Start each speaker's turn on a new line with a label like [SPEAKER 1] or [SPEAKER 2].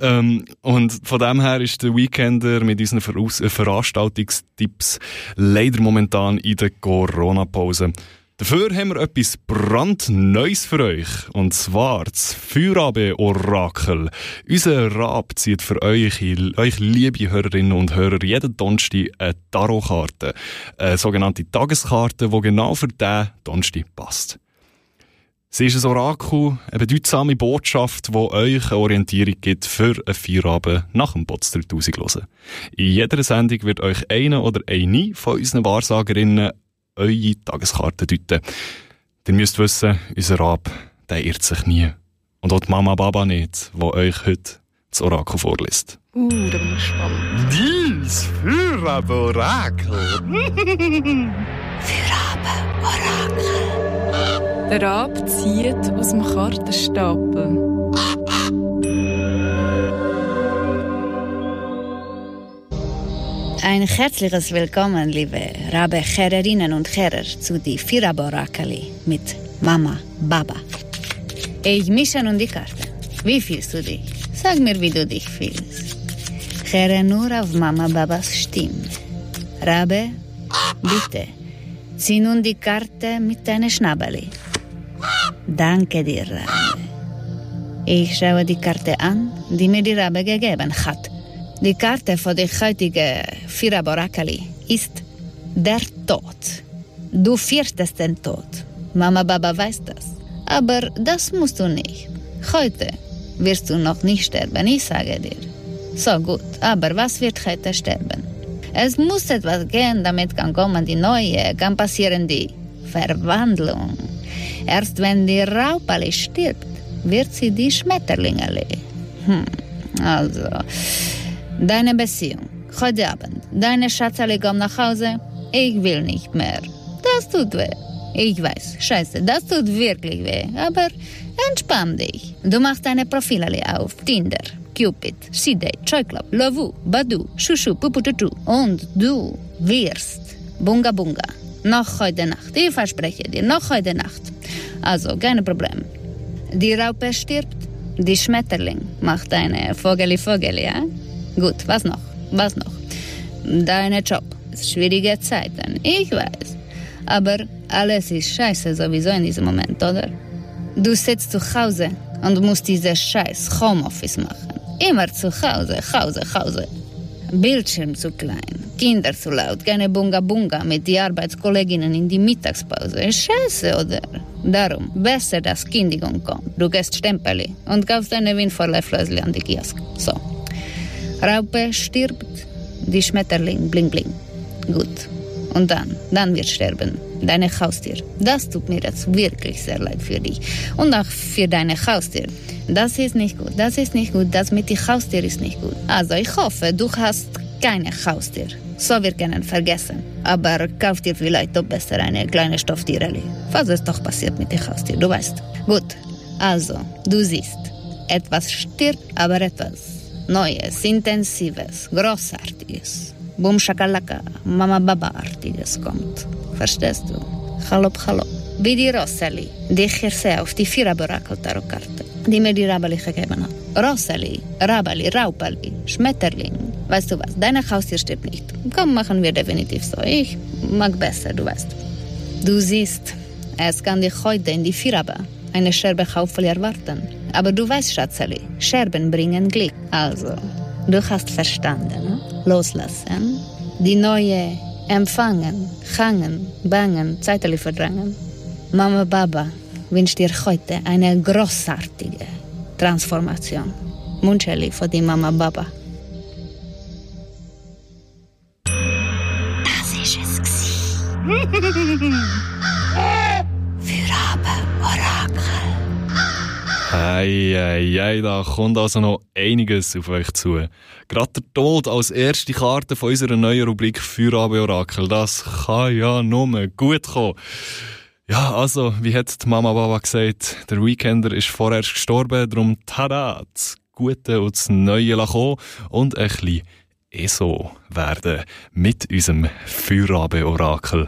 [SPEAKER 1] Ähm, und von dem her ist der Weekender mit unseren Ver äh, Veranstaltungstipps leider momentan in der Corona-Pause. Dafür haben wir etwas brandneues für euch. Und zwar das Feierabend-Orakel. Unser Rab zieht für euch, euch liebe Hörerinnen und Hörer, jeden Donnerstag eine Tarotkarte. Eine sogenannte Tageskarte, die genau für diesen Donnerstag passt. Sie ist ein Orakel, eine bedeutsame Botschaft, die euch eine Orientierung gibt für einen Feierabend nach dem Bots 3000 hören. In jeder Sendung wird euch eine oder eine von unseren Wahrsagerinnen eure Tageskarte deuten. Ihr müsst wissen, unser Rab, der irrt sich nie. Und auch die Mama Baba nicht, die euch heute das Orakel vorliest.
[SPEAKER 2] Uh, da bin ich gespannt.
[SPEAKER 1] Dies Feierabend-Orakel.
[SPEAKER 2] Feierabend-Orakel. Der Rab zieht aus dem Kartenstapel.
[SPEAKER 3] Ein herzliches Willkommen, liebe Rabbe Herrerinnen und Herren, zu die Firaborakali mit Mama Baba. Ich mische nun die Karte. Wie fühlst du dich? Sag mir, wie du dich fühlst. Höre nur auf Mama Babas Stimme. Rabbe, bitte, zieh nun die Karte mit deinem Schnabeli. Danke dir, Rabe. Ich schaue die Karte an, die mir die Rabe gegeben hat. Die Karte für die heutige Firaborakali ist der Tod. Du fürchtest den Tod. Mama Baba weiß das. Aber das musst du nicht. Heute wirst du noch nicht sterben, ich sage dir. So gut, aber was wird heute sterben? Es muss etwas gehen, damit kann kommen die neue, kann passieren die Verwandlung. Erst wenn die Raupali stirbt, wird sie die Schmetterlinge Hm, also, deine Beziehung, heute Abend, deine Schatzali kommt nach Hause, ich will nicht mehr. Das tut weh. Ich weiß, scheiße, das tut wirklich weh, aber entspann dich. Du machst deine Profile auf Tinder, Cupid, C-Date, Choi Club, Lovu, Badu, Shushu, Pupututu und du wirst Bunga Bunga. Noch heute Nacht, ich verspreche dir, noch heute Nacht. Also, kein Problem. Die Raupe stirbt, die Schmetterling macht eine Vogeli Vogeli, ja? Gut, was noch? Was noch? Deine Job. Schwierige Zeiten, ich weiß. Aber alles ist scheiße sowieso in diesem Moment, oder? Du sitzt zu Hause und musst diese scheiß Homeoffice machen. Immer zu Hause, Hause, Hause. Bildschirm zu klein, Kinder zu laut, keine Bunga Bunga mit den Arbeitskolleginnen in die Mittagspause. Scheiße, oder? Darum, besser, dass Kindigung kommt. Du gehst Stempeli und kaufst eine windvolle Flösli an die Kiosk. So. Raupe stirbt, die Schmetterling bling bling. Gut. Und dann, dann wird sterben. Deine Haustier. Das tut mir jetzt wirklich sehr leid für dich. Und auch für deine Haustier. Das ist nicht gut. Das ist nicht gut. Das mit dem Haustier ist nicht gut. Also ich hoffe, du hast keine Haustier. So wir können vergessen. Aber kauf dir vielleicht doch besser eine kleine Stofftiereli. Was ist doch passiert mit dem Haustier, du weißt. Gut, also, du siehst, etwas stirbt, aber etwas Neues, Intensives, Großartiges. Boom Shakalaka, Mama Baba-artiges kommt. Verstehst du? Halop, halop. Wie die Rosalie, die ich hier sehe auf die Vierer-Barakel-Tarotkarte, die mir die Rabali gegeben hat. Rosalie, Rabali, Raupali, Schmetterling. Weißt du was, deine Haustier stirbt nicht. Komm, machen wir definitiv so. Ich mag besser, du weißt. Du siehst, es kann dich heute in die Firaba eine Scherbe Haufel erwarten. Aber du weißt, Schatzali, Scherben bringen Glück. Also, du hast verstanden. Ne? Loslassen, die neue empfangen, hangen, bangen, Zeitli verdrängen. Mama Baba wünscht dir heute eine großartige Transformation. Muncheli für die Mama Baba.
[SPEAKER 1] Ei, ei, ei, da kommt also noch einiges auf euch zu. Gerade der Tod als erste Karte von unserer neuen Rubrik Feierabend Orakel, das kann ja nur gut kommen. Ja, also, wie hat die Mama Baba gesagt, der Weekender ist vorerst gestorben, darum tada, das Gute und das Neue kommen und ein bisschen ESO werden mit unserem Feierabend Orakel.